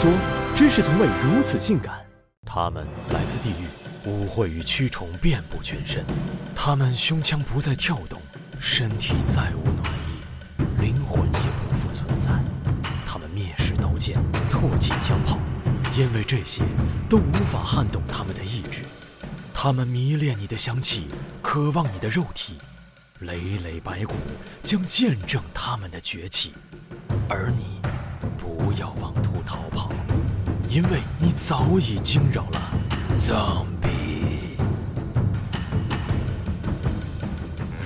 说，真是从未如此性感。他们来自地狱，污秽与蛆虫遍布全身。他们胸腔不再跳动，身体再无暖意，灵魂也不复存在。他们蔑视刀剑，唾弃枪炮，因为这些都无法撼动他们的意志。他们迷恋你的香气，渴望你的肉体。累累白骨将见证他们的崛起，而你不要忘，因为你早已惊扰了 zombie。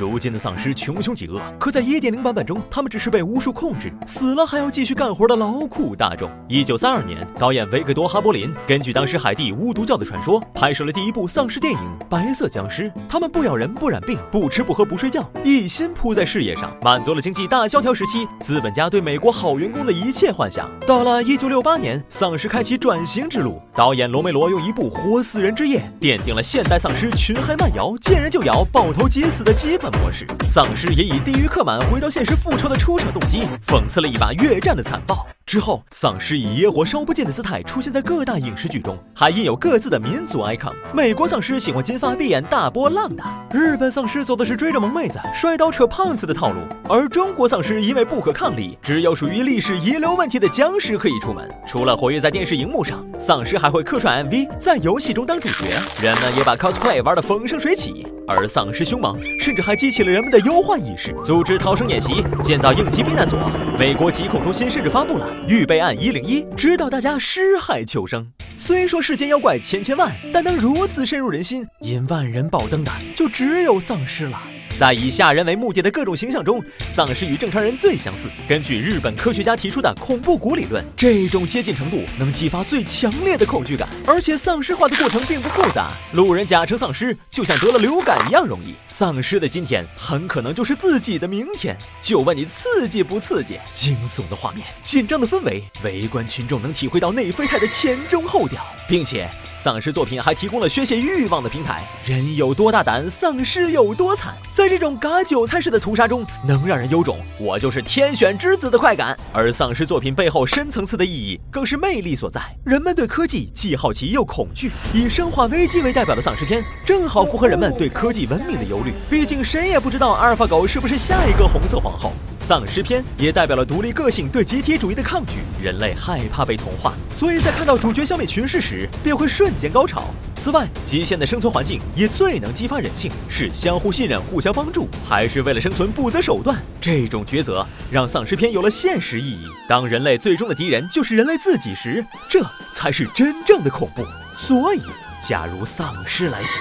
如今的丧尸穷凶极恶，可在1.0版本中，他们只是被巫术控制，死了还要继续干活的劳苦大众。一九三二年，导演维克多·哈柏林根据当时海地巫毒教的传说，拍摄了第一部丧尸电影《白色僵尸》。他们不咬人，不染病，不吃不喝不睡觉，一心扑在事业上，满足了经济大萧条时期资本家对美国好员工的一切幻想。到了一九六八年，丧尸开启转型之路，导演罗梅罗用一部《活死人之夜》奠定了现代丧尸群嗨慢摇、见人就咬、抱头即死的基本。模式，丧尸也以地狱客满回到现实复仇的出场动机，讽刺了一把越战的残暴。之后，丧尸以野火烧不尽的姿态出现在各大影视剧中，还印有各自的民族 icon。美国丧尸喜欢金发碧眼大波浪的，日本丧尸走的是追着萌妹子、摔刀扯胖子的套路，而中国丧尸因为不可抗力，只有属于历史遗留问题的僵尸可以出门。除了活跃在电视荧幕上，丧尸还会客串 MV，在游戏中当主角，人们也把 cosplay 玩得风生水起。而丧尸凶猛，甚至还激起了人们的忧患意识，组织逃生演习，建造应急避难所。美国疾控中心甚至发布了预备案一零一，指导大家尸骸求生。虽说世间妖怪千千万，但能如此深入人心，引万人爆灯的，就只有丧尸了。在以吓人为目的的各种形象中，丧尸与正常人最相似。根据日本科学家提出的恐怖谷理论，这种接近程度能激发最强烈的恐惧感，而且丧尸化的过程并不复杂。路人假称丧尸，就像得了流感一样容易。丧尸的今天很可能就是自己的明天。就问你刺激不刺激？惊悚的画面，紧张的氛围，围观群众能体会到内啡肽的前中后调，并且。丧尸作品还提供了宣泄欲望的平台，人有多大胆，丧尸有多惨。在这种割韭菜式的屠杀中，能让人有种我就是天选之子的快感。而丧尸作品背后深层次的意义，更是魅力所在。人们对科技既好奇又恐惧，以《生化危机》为代表的丧尸片，正好符合人们对科技文明的忧虑。毕竟谁也不知道阿尔法狗是不是下一个红色皇后。丧尸片也代表了独立个性对集体主义的抗拒。人类害怕被同化，所以在看到主角消灭群尸时，便会瞬间高潮。此外，极限的生存环境也最能激发人性，是相互信任、互相帮助，还是为了生存不择手段？这种抉择让丧尸片有了现实意义。当人类最终的敌人就是人类自己时，这才是真正的恐怖。所以，假如丧尸来袭，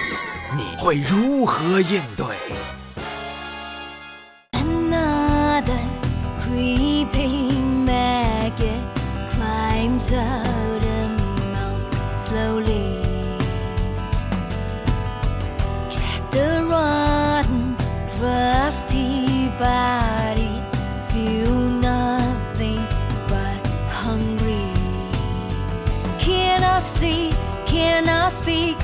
你会如何应对？mother creeping maggot climbs out and mouse slowly. Drag the rotten, rusty body, feel nothing but hungry. Can I see? Can I speak?